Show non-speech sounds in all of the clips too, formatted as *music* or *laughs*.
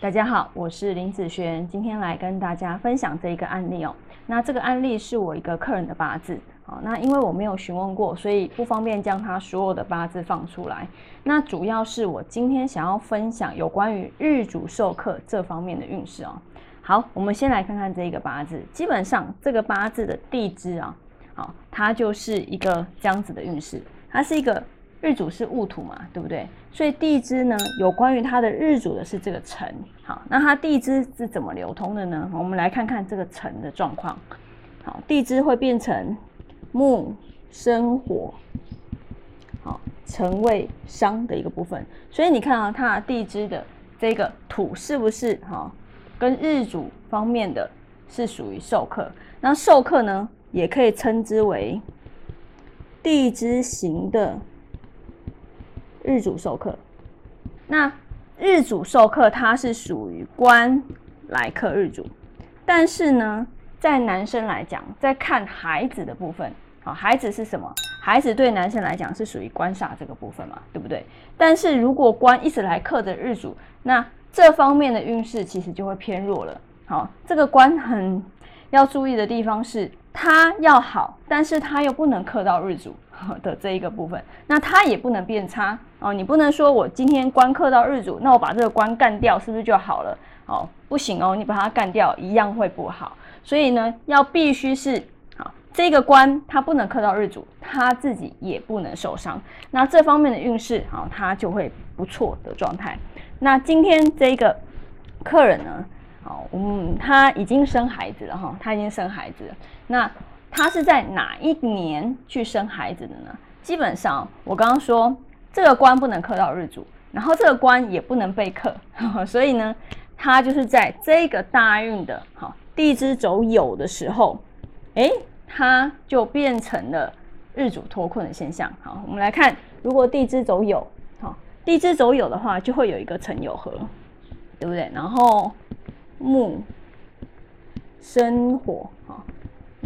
大家好，我是林子璇，今天来跟大家分享这一个案例哦。那这个案例是我一个客人的八字，好，那因为我没有询问过，所以不方便将他所有的八字放出来。那主要是我今天想要分享有关于日主受克这方面的运势哦。好，我们先来看看这一个八字，基本上这个八字的地支啊，好，它就是一个这样子的运势，它是一个。日主是戊土嘛，对不对？所以地支呢，有关于它的日主的是这个辰。好，那它地支是怎么流通的呢？我们来看看这个辰的状况。好，地支会变成木生火，好，辰为商的一个部分。所以你看啊，它地支的这个土是不是哈，跟日主方面的是属于受克？那受克呢，也可以称之为地支型的。日主授课，那日主授课，它是属于官来克日主，但是呢，在男生来讲，在看孩子的部分，好，孩子是什么？孩子对男生来讲是属于官煞这个部分嘛，对不对？但是如果官一直来克的日主，那这方面的运势其实就会偏弱了。好，这个官很要注意的地方是。它要好，但是它又不能克到日主 *laughs* 的这一个部分，那它也不能变差哦。你不能说我今天官克到日主，那我把这个官干掉，是不是就好了？哦，不行哦，你把它干掉，一样会不好。所以呢，要必须是好这个官，它不能克到日主，它自己也不能受伤。那这方面的运势，好，它就会不错的状态。那今天这个客人呢？哦，嗯，他已经生孩子了哈，他已经生孩子了。那他是在哪一年去生孩子的呢？基本上，我刚刚说这个官不能克到日主，然后这个官也不能被克，*laughs* 所以呢，他就是在这个大运的哈地支走酉的时候，哎，他就变成了日主脱困的现象。好，我们来看，如果地支走酉，好，地支走酉的话，就会有一个辰酉合，对不对？然后。木生火啊，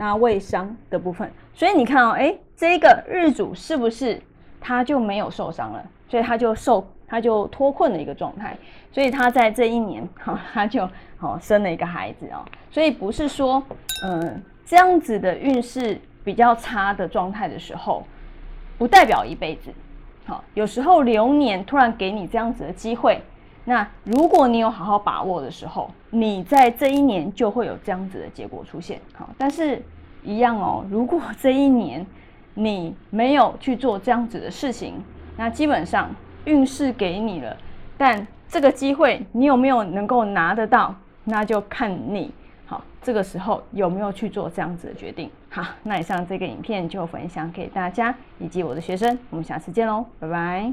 那未伤的部分，所以你看哦，哎，这个日主是不是他就没有受伤了？所以他就受，他就脱困的一个状态，所以他在这一年哈，*laughs* 他就好生了一个孩子哦。所以不是说，嗯，这样子的运势比较差的状态的时候，不代表一辈子。好，有时候流年突然给你这样子的机会。那如果你有好好把握的时候，你在这一年就会有这样子的结果出现。好，但是一样哦，如果这一年你没有去做这样子的事情，那基本上运势给你了，但这个机会你有没有能够拿得到，那就看你好这个时候有没有去做这样子的决定。好，那以上这个影片就分享给大家以及我的学生，我们下次见喽，拜拜。